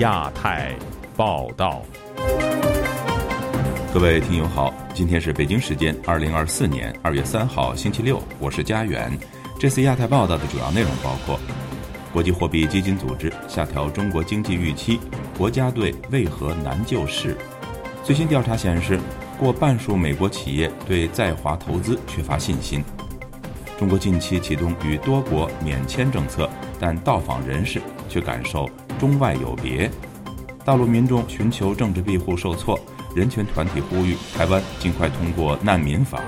亚太报道，各位听友好，今天是北京时间二零二四年二月三号星期六，我是佳远。这次亚太报道的主要内容包括：国际货币基金组织下调中国经济预期，国家队为何难救市？最新调查显示，过半数美国企业对在华投资缺乏信心。中国近期启动与多国免签政策，但到访人士却感受中外有别。大陆民众寻求政治庇护受挫，人权团体呼吁台湾尽快通过难民法。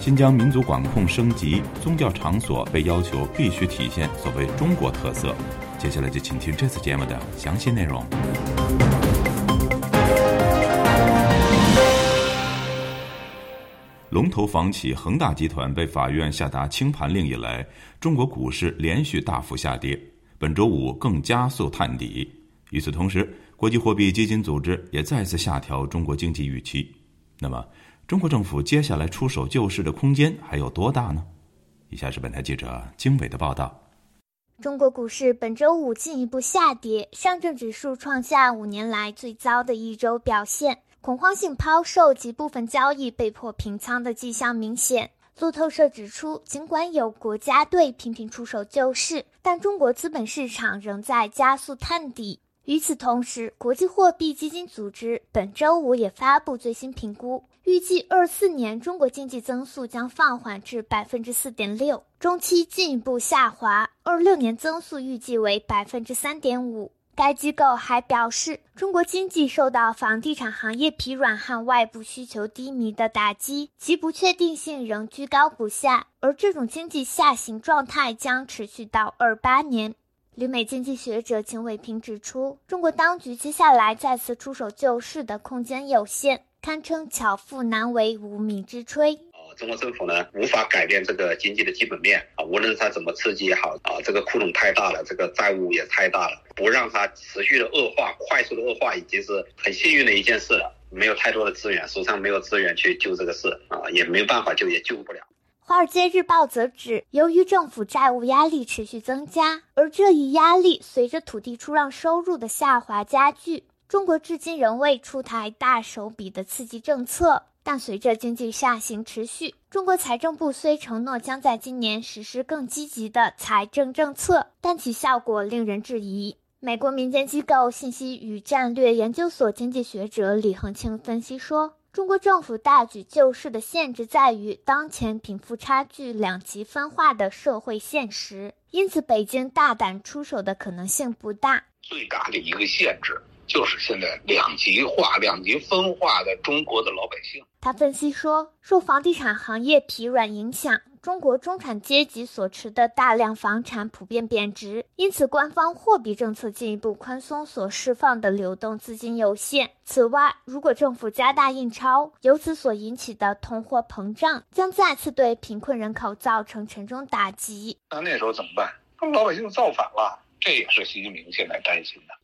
新疆民族管控升级，宗教场所被要求必须体现所谓中国特色。接下来就请听这次节目的详细内容。龙头房企恒大集团被法院下达清盘令以来，中国股市连续大幅下跌，本周五更加速探底。与此同时，国际货币基金组织也再次下调中国经济预期。那么，中国政府接下来出手救市的空间还有多大呢？以下是本台记者经纬的报道。中国股市本周五进一步下跌，上证指数创下五年来最糟的一周表现，恐慌性抛售及部分交易被迫平仓的迹象明显。路透社指出，尽管有国家队频频出手救市，但中国资本市场仍在加速探底。与此同时，国际货币基金组织本周五也发布最新评估，预计二四年中国经济增速将放缓至百分之四点六，中期进一步下滑，二六年增速预计为百分之三点五。该机构还表示，中国经济受到房地产行业疲软和外部需求低迷的打击，其不确定性仍居高不下，而这种经济下行状态将持续到二八年。旅美经济学者秦伟平指出，中国当局接下来再次出手救市的空间有限，堪称巧妇难为无米之炊。中国政府呢，无法改变这个经济的基本面啊，无论它怎么刺激也好啊，这个窟窿太大了，这个债务也太大了，不让它持续的恶化、快速的恶化，已经是很幸运的一件事了。没有太多的资源，手上没有资源去救这个事啊，也没办法救，也救不了。《华尔街日报》则指，由于政府债务压力持续增加，而这一压力随着土地出让收入的下滑加剧。中国至今仍未出台大手笔的刺激政策，但随着经济下行持续，中国财政部虽承诺将在今年实施更积极的财政政策，但其效果令人质疑。美国民间机构信息与战略研究所经济学者李恒清分析说。中国政府大举救市的限制在于当前贫富差距两极分化的社会现实，因此北京大胆出手的可能性不大。最大的一个限制就是现在两极化、两极分化的中国的老百姓。他分析说，受房地产行业疲软影响。中国中产阶级所持的大量房产普遍贬值，因此官方货币政策进一步宽松所释放的流动资金有限。此外，如果政府加大印钞，由此所引起的通货膨胀将再次对贫困人口造成沉重打击。那那时候怎么办？他们老百姓造反了，这也是习近平现在担心的。《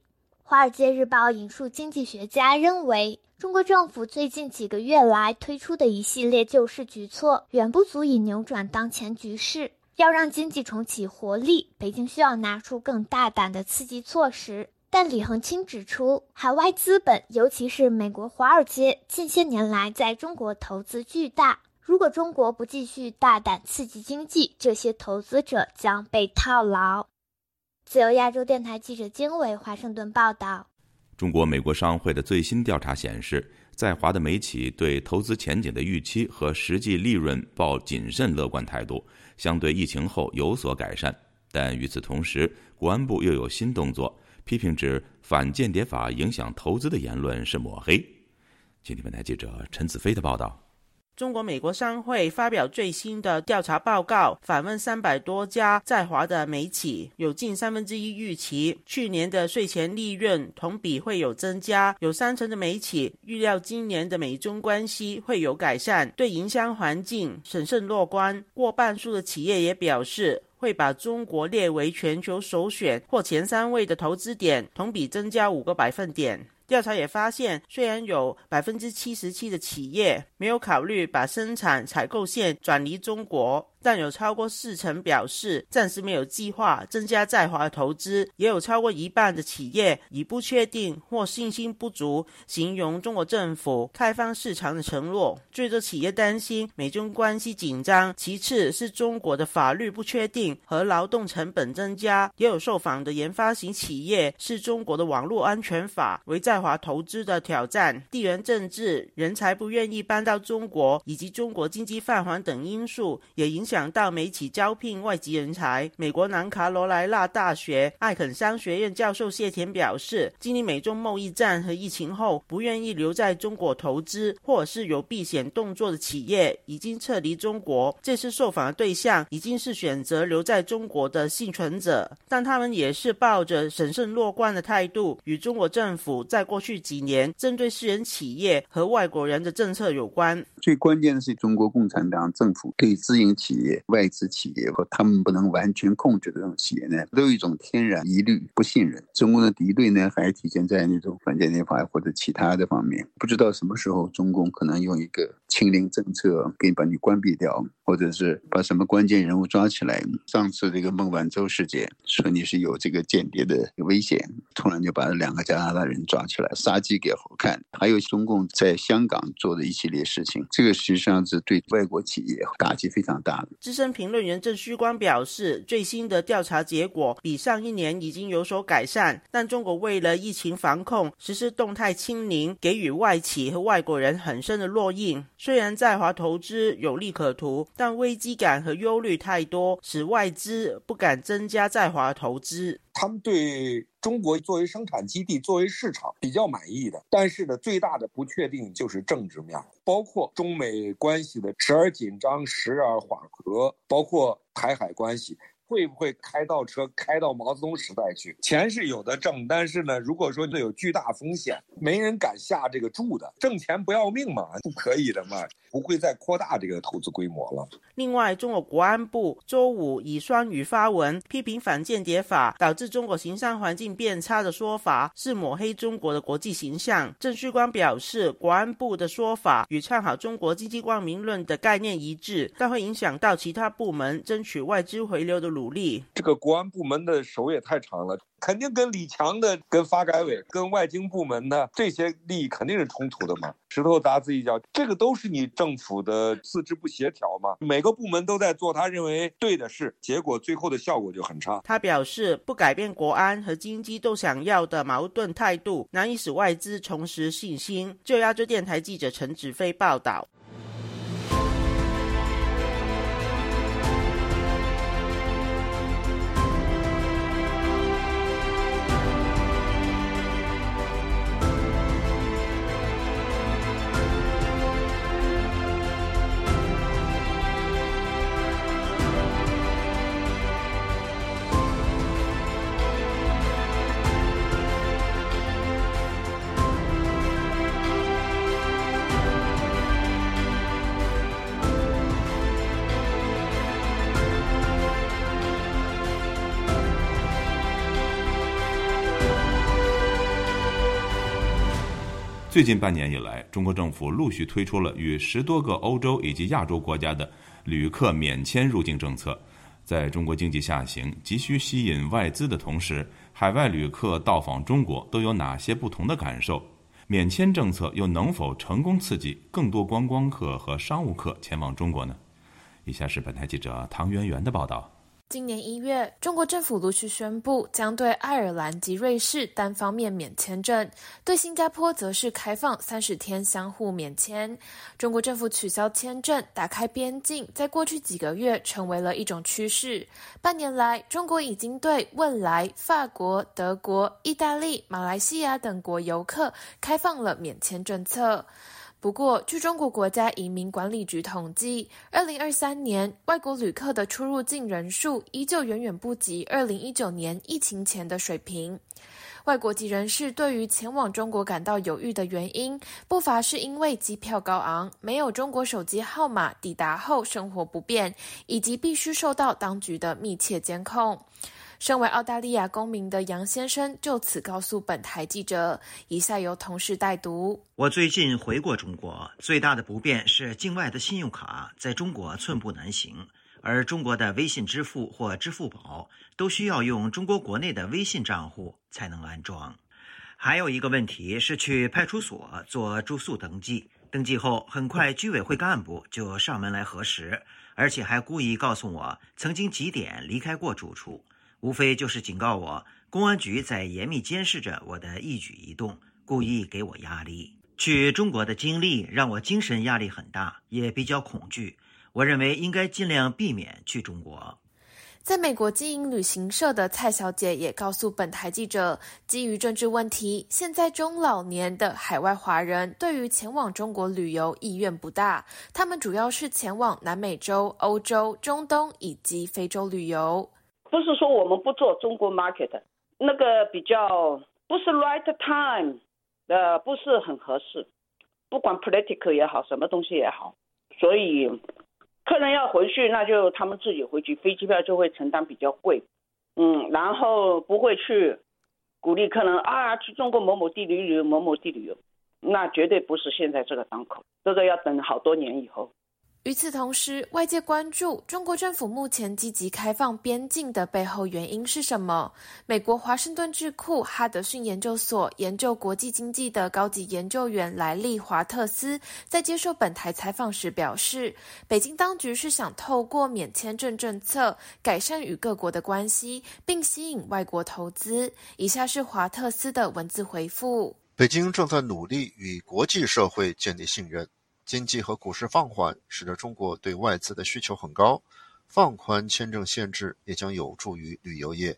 华尔街日报》引述经济学家认为。中国政府最近几个月来推出的一系列救市举措，远不足以扭转当前局势。要让经济重启活力，北京需要拿出更大胆的刺激措施。但李恒清指出，海外资本，尤其是美国华尔街，近些年来在中国投资巨大。如果中国不继续大胆刺激经济，这些投资者将被套牢。自由亚洲电台记者经纬华盛顿报道。中国美国商会的最新调查显示，在华的美企对投资前景的预期和实际利润抱谨慎乐观态度，相对疫情后有所改善。但与此同时，国安部又有新动作，批评指反间谍法影响投资的言论是抹黑。请听本台记者陈子飞的报道。中国美国商会发表最新的调查报告，访问三百多家在华的美企，有近三分之一预期去年的税前利润同比会有增加，有三成的美企预料今年的美中关系会有改善，对营商环境审慎乐观。过半数的企业也表示会把中国列为全球首选或前三位的投资点，同比增加五个百分点。调查也发现，虽然有百分之七十七的企业没有考虑把生产采购线转移中国，但有超过四成表示暂时没有计划增加在华投资，也有超过一半的企业以不确定或信心不足形容中国政府开放市场的承诺。最多企业担心美中关系紧张，其次是中国的法律不确定和劳动成本增加。也有受访的研发型企业是中国的网络安全法为在华投资的挑战，地缘政治、人才不愿意搬到中国，以及中国经济放缓等因素，也影响到美企招聘外籍人才。美国南卡罗来纳大学艾肯商学院教授谢田表示，经历美中贸易战和疫情后，不愿意留在中国投资或者是有避险动作的企业已经撤离中国。这次受访的对象已经是选择留在中国的幸存者，但他们也是抱着审慎乐观的态度，与中国政府在过去几年针对私人企业和外国人的政策有关。最关键的是中国共产党政府对私营企、外资企业和他们不能完全控制的这种企业呢，都有一种天然疑虑、不信任。中共的敌对呢，还体现在那种反间谍法或者其他的方面。不知道什么时候中共可能用一个清零政策给把你关闭掉，或者是把什么关键人物抓起来。上次这个孟晚舟事件，说你是有这个间谍的危险，突然就把两个加拿大人抓起来，杀鸡给猴看。还有中共在香港做的一系列事情，这个实际上是对外国企业打击非常大的。资深评论员郑旭光表示，最新的调查结果比上一年已经有所改善，但中国为了疫情防控实施动态清零，给予外企和外国人很深的烙印。虽然在华投资有利可图，但危机感和忧虑太多，使外资不敢增加在华投资。他们对中国作为生产基地、作为市场比较满意的，但是呢，最大的不确定就是政治面，包括中美关系的时而紧张、时而缓和，包括台海关系。会不会开倒车开到毛泽东时代去？钱是有的挣，但是呢，如果说有巨大风险，没人敢下这个注的。挣钱不要命嘛，不可以的嘛，不会再扩大这个投资规模了。另外，中国国安部周五以双语发文批评反间谍法导致中国营商环境变差的说法，是抹黑中国的国际形象。郑旭光表示，国安部的说法与唱好中国经济光明论的概念一致，但会影响到其他部门争取外资回流的努。努力，这个国安部门的手也太长了，肯定跟李强的、跟发改委、跟外经部门的这些利益肯定是冲突的嘛。石头砸自己脚，这个都是你政府的四肢不协调嘛。每个部门都在做他认为对的事，结果最后的效果就很差。他表示，不改变国安和经济都想要的矛盾态度，难以使外资重拾信心。就亚洲电台记者陈子飞报道。最近半年以来，中国政府陆续推出了与十多个欧洲以及亚洲国家的旅客免签入境政策。在中国经济下行、急需吸引外资的同时，海外旅客到访中国都有哪些不同的感受？免签政策又能否成功刺激更多观光客和商务客前往中国呢？以下是本台记者唐媛媛的报道。今年一月，中国政府陆续宣布将对爱尔兰及瑞士单方面免签证，对新加坡则是开放三十天相互免签。中国政府取消签证、打开边境，在过去几个月成为了一种趋势。半年来，中国已经对未来、法国、德国、意大利、马来西亚等国游客开放了免签政策。不过，据中国国家移民管理局统计，二零二三年外国旅客的出入境人数依旧远远不及二零一九年疫情前的水平。外国籍人士对于前往中国感到犹豫的原因，不乏是因为机票高昂、没有中国手机号码、抵达后生活不便，以及必须受到当局的密切监控。身为澳大利亚公民的杨先生就此告诉本台记者：“以下由同事代读。我最近回过中国，最大的不便是境外的信用卡在中国寸步难行。而中国的微信支付或支付宝都需要用中国国内的微信账户才能安装。还有一个问题是去派出所做住宿登记，登记后很快居委会干部就上门来核实，而且还故意告诉我曾经几点离开过住处，无非就是警告我公安局在严密监视着我的一举一动，故意给我压力。去中国的经历让我精神压力很大，也比较恐惧。我认为应该尽量避免去中国。在美国经营旅行社的蔡小姐也告诉本台记者，基于政治问题，现在中老年的海外华人对于前往中国旅游意愿不大，他们主要是前往南美洲、欧洲、中东以及非洲旅游。不是说我们不做中国 market，那个比较不是 right time，呃，不是很合适，不管 political 也好，什么东西也好，所以。客人要回去，那就他们自己回去，飞机票就会承担比较贵，嗯，然后不会去鼓励客人啊去中国某某地旅游某某地旅游，那绝对不是现在这个档口，这个要等好多年以后。与此同时，外界关注中国政府目前积极开放边境的背后原因是什么？美国华盛顿智库哈德逊研究所研究国际经济的高级研究员莱利·华特斯在接受本台采访时表示，北京当局是想透过免签证政策改善与各国的关系，并吸引外国投资。以下是华特斯的文字回复：北京正在努力与国际社会建立信任。经济和股市放缓，使得中国对外资的需求很高。放宽签证限制也将有助于旅游业。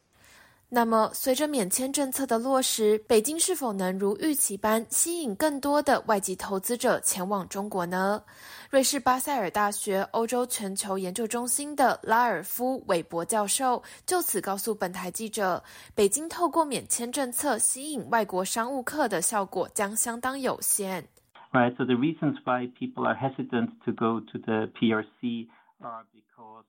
那么，随着免签政策的落实，北京是否能如预期般吸引更多的外籍投资者前往中国呢？瑞士巴塞尔大学欧洲全球研究中心的拉尔夫·韦伯教授就此告诉本台记者：“北京透过免签政策吸引外国商务客的效果将相当有限。” Right? So the reasons why people are hesitant to go to the PRC are because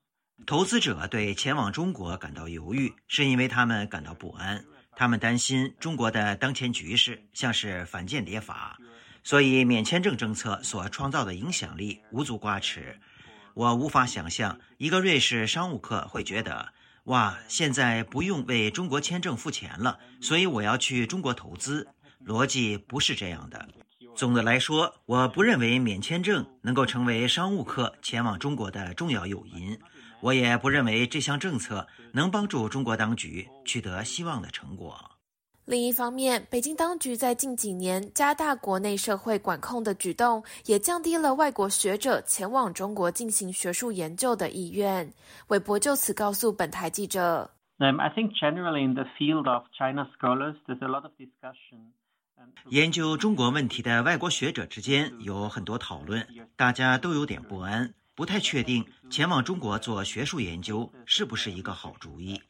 投资者对前往中国感到犹豫，是因为他们感到不安。他们担心中国的当前局势像是反间谍法，所以免签证政策所创造的影响力无足挂齿。我无法想象一个瑞士商务客会觉得，哇，现在不用为中国签证付钱了，所以我要去中国投资。逻辑不是这样的。总的来说，我不认为免签证能够成为商务客前往中国的重要诱因。我也不认为这项政策能帮助中国当局取得希望的成果。另一方面，北京当局在近几年加大国内社会管控的举动，也降低了外国学者前往中国进行学术研究的意愿。韦伯就此告诉本台记者：“Um, I think generally in the field of China scholars, there's a lot of discussion.” 研究中国问题的外国学者之间有很多讨论，大家都有点不安，不太确定前往中国做学术研究是不是一个好主意。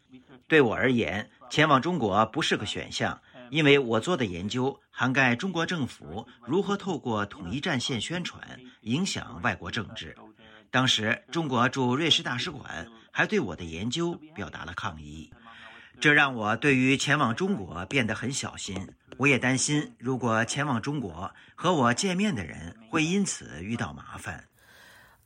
对我而言，前往中国不是个选项，因为我做的研究涵盖中国政府如何透过统一战线宣传影响外国政治。当时，中国驻瑞士大使馆还对我的研究表达了抗议，这让我对于前往中国变得很小心。我也担心，如果前往中国和我见面的人会因此遇到麻烦。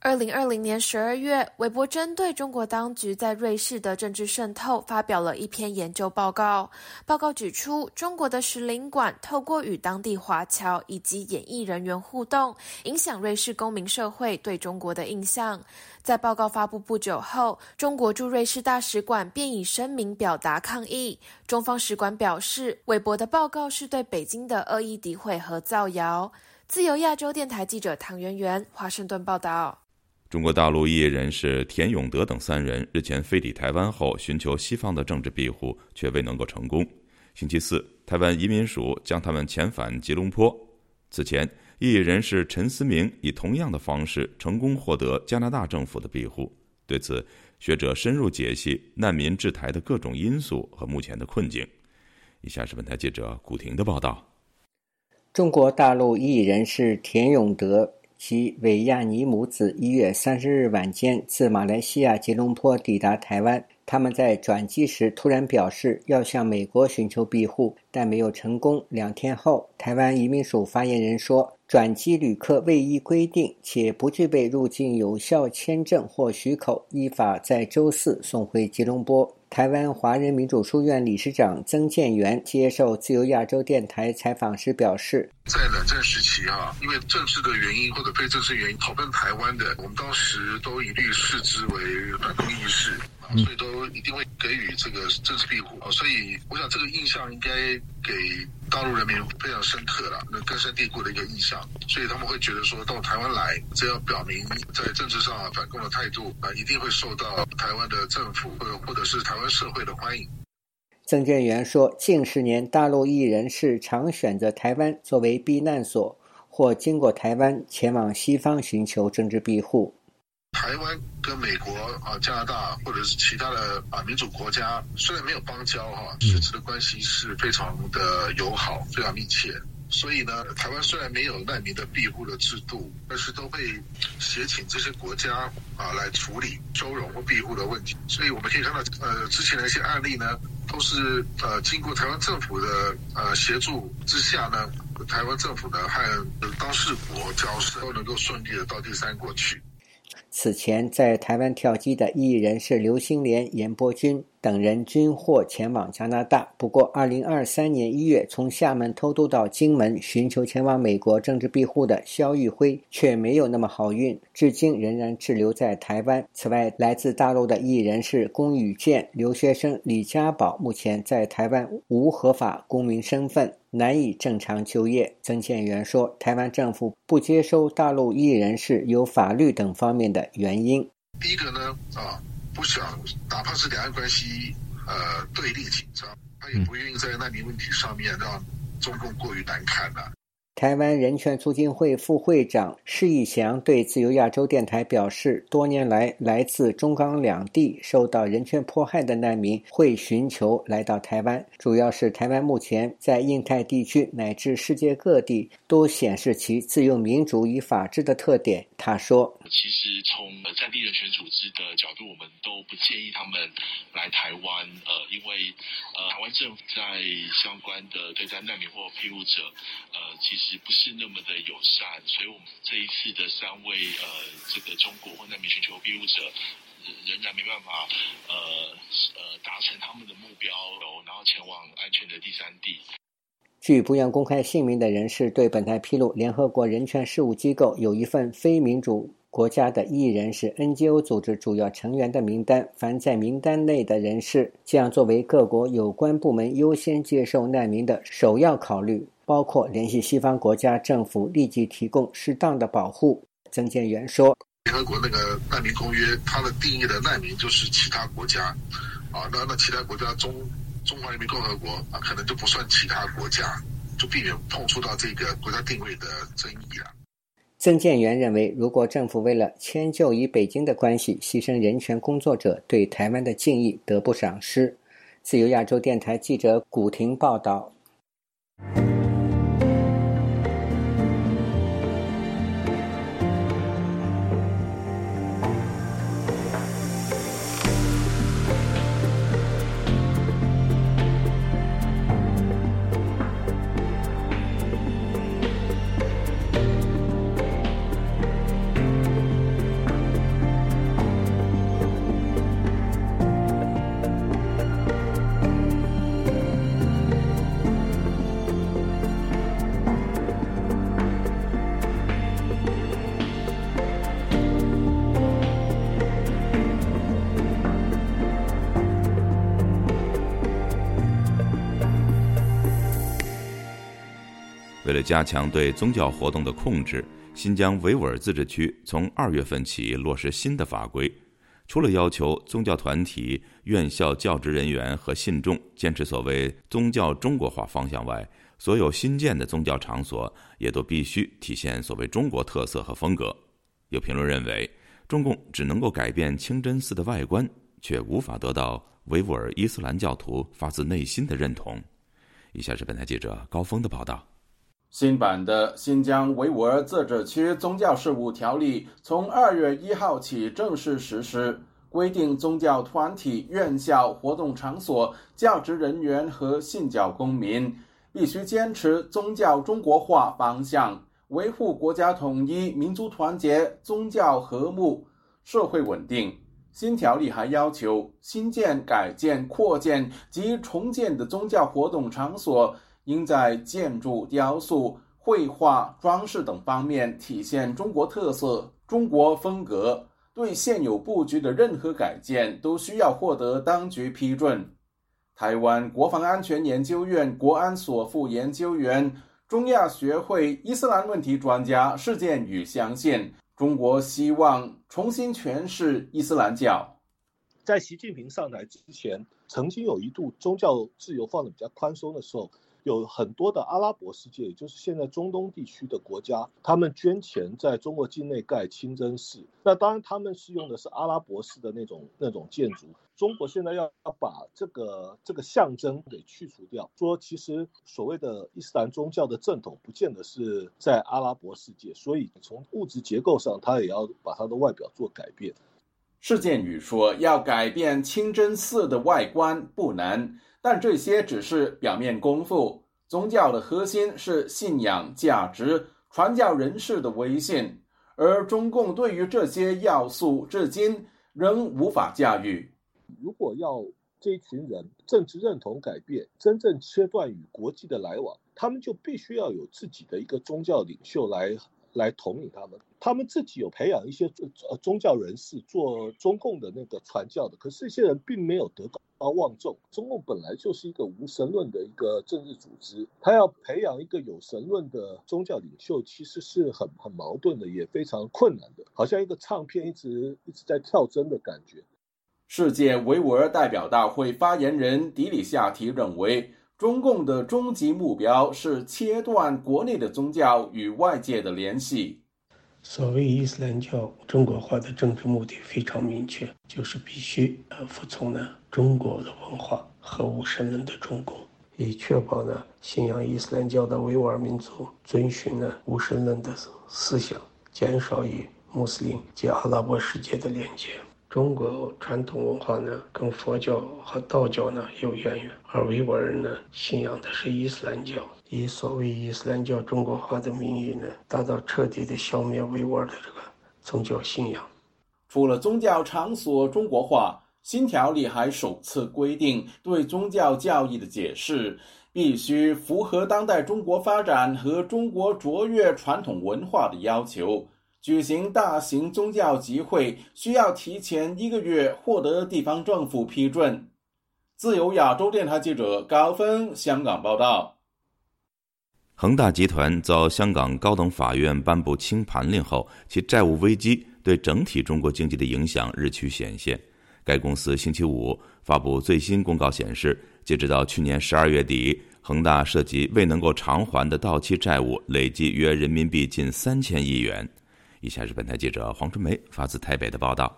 二零二零年十二月，韦伯针对中国当局在瑞士的政治渗透发表了一篇研究报告。报告指出，中国的使领馆透过与当地华侨以及演艺人员互动，影响瑞士公民社会对中国的印象。在报告发布不久后，中国驻瑞士大使馆便以声明表达抗议。中方使馆表示，韦伯的报告是对北京的恶意诋毁和造谣。自由亚洲电台记者唐媛媛，华盛顿报道。中国大陆异议人士田永德等三人日前飞抵台湾后，寻求西方的政治庇护，却未能够成功。星期四，台湾移民署将他们遣返吉隆坡。此前，异议人士陈思明以同样的方式成功获得加拿大政府的庇护。对此，学者深入解析难民治台的各种因素和目前的困境。以下是本台记者古婷的报道：中国大陆异议人士田永德。其韦亚尼母子一月三十日晚间自马来西亚吉隆坡抵达台湾。他们在转机时突然表示要向美国寻求庇护，但没有成功。两天后，台湾移民署发言人说，转机旅客未依规定且不具备入境有效签证或许可，依法在周四送回吉隆坡。台湾华人民主书院理事长曾建元接受自由亚洲电台采访时表示：“在冷战时期啊，因为政治的原因或者非政治原因投奔台湾的，我们当时都一律视之为反共意识。”所以都一定会给予这个政治庇护啊，所以我想这个印象应该给大陆人民非常深刻了，那根深蒂固的一个印象，所以他们会觉得说到台湾来，只要表明在政治上反共的态度啊，一定会受到台湾的政府或或者是台湾社会的欢迎。曾建元说，近十年大陆艺人是常选择台湾作为避难所，或经过台湾前往西方寻求政治庇护。台湾跟美国啊、加拿大或者是其他的啊民主国家，虽然没有邦交哈，实质的关系是非常的友好、非常密切。所以呢，台湾虽然没有难民的庇护的制度，但是都会协请这些国家啊来处理收容或庇护的问题。所以我们可以看到，呃，之前的一些案例呢，都是呃经过台湾政府的呃协助之下呢，台湾政府呢和当事国交涉，都能够顺利的到第三国去。此前在台湾跳机的艺人是刘星莲、严伯君。等人均获前往加拿大，不过2023年1月从厦门偷渡到金门寻求前往美国政治庇护的肖玉辉却没有那么好运，至今仍然滞留在台湾。此外，来自大陆的艺人是龚宇健，留学生李家宝目前在台湾无合法公民身份，难以正常就业。曾建元说，台湾政府不接收大陆艺人是有法律等方面的原因。第一个呢，啊。不想，哪怕是两岸关系呃对立紧张，他也不愿意在难民问题上面让中共过于难看的。台湾人权促进会副会长施义祥对自由亚洲电台表示，多年来，来自中港两地受到人权迫害的难民会寻求来到台湾，主要是台湾目前在印太地区乃至世界各地都显示其自由、民主与法治的特点。他说：“其实从在地人权组织的角度，我们都不建议他们来台湾，呃，因为呃，台湾政府在相关的对待难民或庇护者，呃，其实。”不是那么的友善，所以我们这一次的三位呃，这个中国或难民寻求庇护者，仍然没办法呃呃达成他们的目标，然后前往安全的第三地。据不愿公开姓名的人士对本台披露，联合国人权事务机构有一份非民主国家的艺人是 NGO 组织主要成员的名单，凡在名单内的人士将作为各国有关部门优先接受难民的首要考虑。包括联系西方国家政府立即提供适当的保护。曾建元说：“联合国那个难民公约，它的定义的难民就是其他国家，啊，那那其他国家中中华人民共和国啊，可能就不算其他国家，就避免碰触到这个国家定位的争议了。”曾建元认为，如果政府为了迁就与北京的关系，牺牲人权工作者对台湾的敬意，得不偿失。自由亚洲电台记者古婷报道。了加强对宗教活动的控制，新疆维吾尔自治区从二月份起落实新的法规。除了要求宗教团体、院校教职人员和信众坚持所谓宗教中国化方向外，所有新建的宗教场所也都必须体现所谓中国特色和风格。有评论认为，中共只能够改变清真寺的外观，却无法得到维吾尔伊斯兰教徒发自内心的认同。以下是本台记者高峰的报道。新版的《新疆维吾尔自治区宗教事务条例》从二月一号起正式实施，规定宗教团体、院校、活动场所、教职人员和信教公民必须坚持宗教中国化方向，维护国家统一、民族团结、宗教和睦、社会稳定。新条例还要求，新建、改建、扩建及重建的宗教活动场所，应在建筑、雕塑、绘画、装饰等方面体现中国特色、中国风格。对现有布局的任何改建，都需要获得当局批准。台湾国防安全研究院国安所副研究员、中亚学会伊斯兰问题专家施建宇相信。中国希望重新诠释伊斯兰教。在习近平上台之前，曾经有一度宗教自由放的比较宽松的时候，有很多的阿拉伯世界，也就是现在中东地区的国家，他们捐钱在中国境内盖清真寺。那当然，他们是用的是阿拉伯式的那种那种建筑。中国现在要把这个这个象征给去除掉，说其实所谓的伊斯兰宗教的正统不见得是在阿拉伯世界，所以从物质结构上，它也要把它的外表做改变。事件宇说，要改变清真寺的外观不难，但这些只是表面功夫。宗教的核心是信仰、价值、传教人士的威信，而中共对于这些要素至今仍无法驾驭。如果要这一群人政治认同改变，真正切断与国际的来往，他们就必须要有自己的一个宗教领袖来来统领他们。他们自己有培养一些呃宗教人士做中共的那个传教的，可是这些人并没有得到高望重。中共本来就是一个无神论的一个政治组织，他要培养一个有神论的宗教领袖，其实是很很矛盾的，也非常困难的，好像一个唱片一直一直在跳针的感觉。世界维吾尔代表大会发言人迪里夏提认为，中共的终极目标是切断国内的宗教与外界的联系。所谓伊斯兰教中国化的政治目的非常明确，就是必须呃服从呢中国的文化和无神论的中共，以确保呢信仰伊斯兰教的维吾尔民族遵循呢无神论的思想，减少与穆斯林及阿拉伯世界的连接。中国传统文化呢，跟佛教和道教呢有渊源，而维吾尔人呢信仰的是伊斯兰教，以所谓伊斯兰教中国化的名义呢，达到彻底的消灭维吾尔的这个宗教信仰。除了宗教场所中国化，新条例还首次规定，对宗教教义的解释必须符合当代中国发展和中国卓越传统文化的要求。举行大型宗教集会需要提前一个月获得地方政府批准。自由亚洲电台记者高峰香港报道。恒大集团遭香港高等法院颁布清盘令后，其债务危机对整体中国经济的影响日趋显现。该公司星期五发布最新公告显示，截止到去年十二月底，恒大涉及未能够偿还的到期债务累计约人民币近三千亿元。以下是本台记者黄春梅发自台北的报道：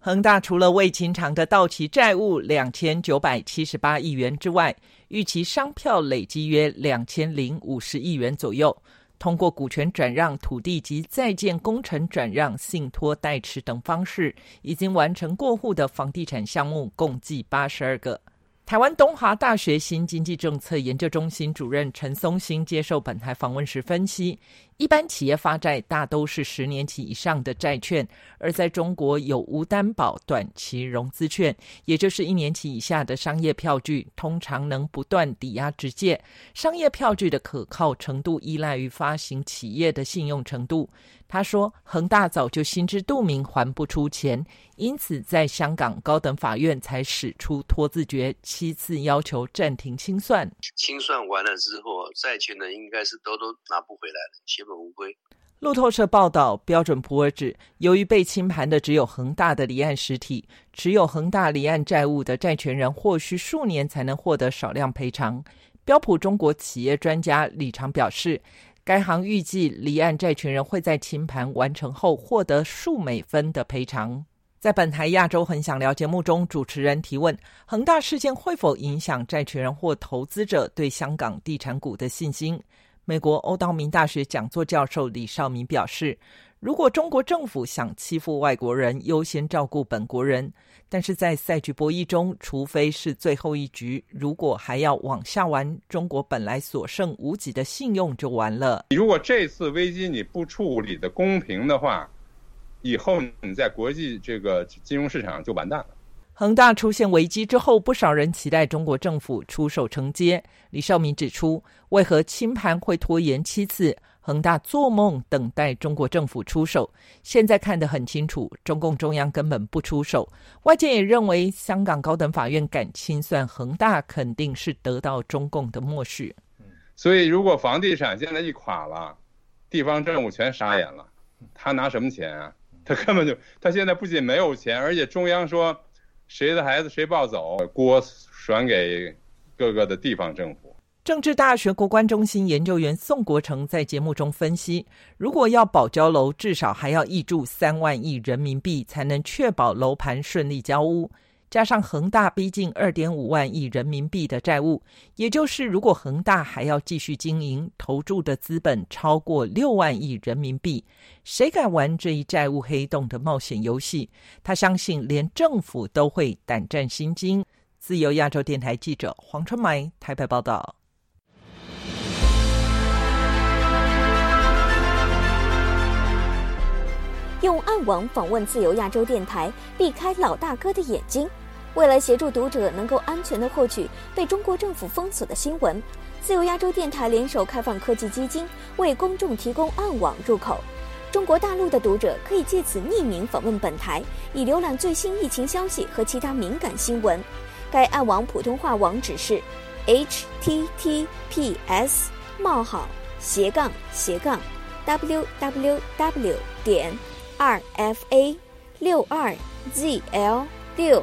恒大除了未清偿的到期债务两千九百七十八亿元之外，逾期商票累计约两千零五十亿元左右。通过股权转让、土地及在建工程转让、信托代持等方式，已经完成过户的房地产项目共计八十二个。台湾东华大学新经济政策研究中心主任陈松兴接受本台访问时分析。一般企业发债大都是十年期以上的债券，而在中国有无担保短期融资券，也就是一年期以下的商业票据，通常能不断抵押直借。商业票据的可靠程度依赖于发行企业的信用程度。他说，恒大早就心知肚明还不出钱，因此在香港高等法院才使出拖字诀，七次要求暂停清算。清算完了之后，债权人应该是都都拿不回来了。路透社报道，标准普尔指，由于被清盘的只有恒大的离岸实体，持有恒大离岸债务的债权人或需数年才能获得少量赔偿。标普中国企业专家李长表示，该行预计离岸债权人会在清盘完成后获得数美分的赔偿。在本台亚洲很想聊节目中，主持人提问：恒大事件会否影响债权人或投资者对香港地产股的信心？美国欧道明大学讲座教授李少明表示，如果中国政府想欺负外国人，优先照顾本国人，但是在赛局博弈中，除非是最后一局，如果还要往下玩，中国本来所剩无几的信用就完了。如果这次危机你不处理的公平的话，以后你在国际这个金融市场就完蛋了。恒大出现危机之后，不少人期待中国政府出手承接。李少民指出，为何清盘会拖延七次？恒大做梦等待中国政府出手，现在看得很清楚，中共中央根本不出手。外界也认为，香港高等法院敢清算恒大，肯定是得到中共的默许。所以，如果房地产现在一垮了，地方政府全傻眼了，他拿什么钱啊？他根本就，他现在不仅没有钱，而且中央说，谁的孩子谁抱走，锅甩给各个的地方政府。政治大学国关中心研究员宋国成在节目中分析：如果要保交楼，至少还要挹注三万亿人民币，才能确保楼盘顺利交屋。加上恒大逼近二点五万亿人民币的债务，也就是如果恒大还要继续经营，投注的资本超过六万亿人民币，谁敢玩这一债务黑洞的冒险游戏？他相信连政府都会胆战心惊。自由亚洲电台记者黄春梅台北报道。用暗网访问自由亚洲电台，避开老大哥的眼睛。为了协助读者能够安全地获取被中国政府封锁的新闻，自由亚洲电台联手开放科技基金为公众提供暗网入口。中国大陆的读者可以借此匿名访问本台，以浏览最新疫情消息和其他敏感新闻。该暗网普通话网址是 h t t p s 冒号斜杠斜杠 w w w 点。r f a 六二 z l 六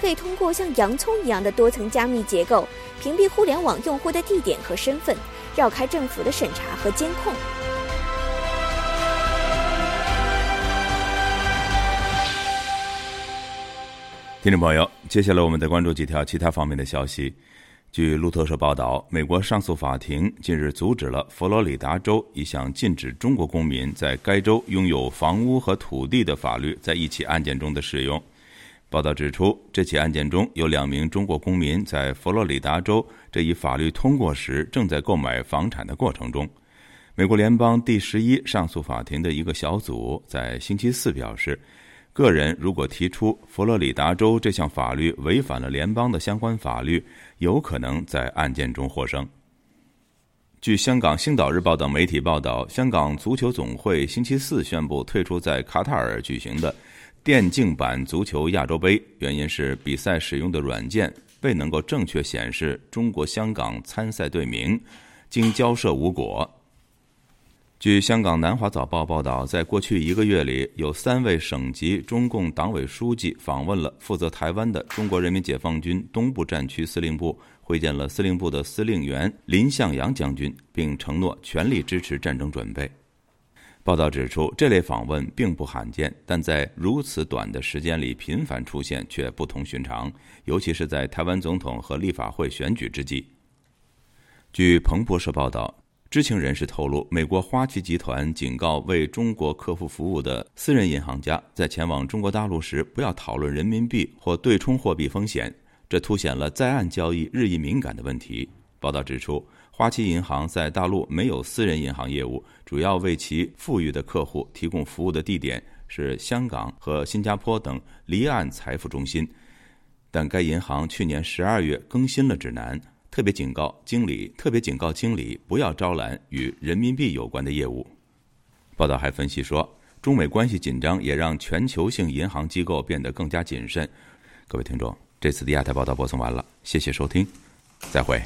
可以通过像洋葱一样的多层加密结构，屏蔽互联网用户的地点和身份，绕开政府的审查和监控。听众朋友，接下来我们再关注几条其他方面的消息。据路透社报道，美国上诉法庭近日阻止了佛罗里达州一项禁止中国公民在该州拥有房屋和土地的法律在一起案件中的适用。报道指出，这起案件中有两名中国公民在佛罗里达州这一法律通过时正在购买房产的过程中。美国联邦第十一上诉法庭的一个小组在星期四表示。个人如果提出佛罗里达州这项法律违反了联邦的相关法律，有可能在案件中获胜。据香港《星岛日报》等媒体报道，香港足球总会星期四宣布退出在卡塔尔举行的电竞版足球亚洲杯，原因是比赛使用的软件未能够正确显示中国香港参赛队名，经交涉无果。据香港南华早报报道，在过去一个月里，有三位省级中共党委书记访问了负责台湾的中国人民解放军东部战区司令部，会见了司令部的司令员林向阳将军，并承诺全力支持战争准备。报道指出，这类访问并不罕见，但在如此短的时间里频繁出现却不同寻常，尤其是在台湾总统和立法会选举之际。据彭博社报道。知情人士透露，美国花旗集团警告为中国客户服务的私人银行家，在前往中国大陆时不要讨论人民币或对冲货币风险，这凸显了在岸交易日益敏感的问题。报道指出，花旗银行在大陆没有私人银行业务，主要为其富裕的客户提供服务的地点是香港和新加坡等离岸财富中心。但该银行去年十二月更新了指南。特别警告经理，特别警告经理不要招揽与人民币有关的业务。报道还分析说，中美关系紧张也让全球性银行机构变得更加谨慎。各位听众，这次的亚太报道播送完了，谢谢收听，再会。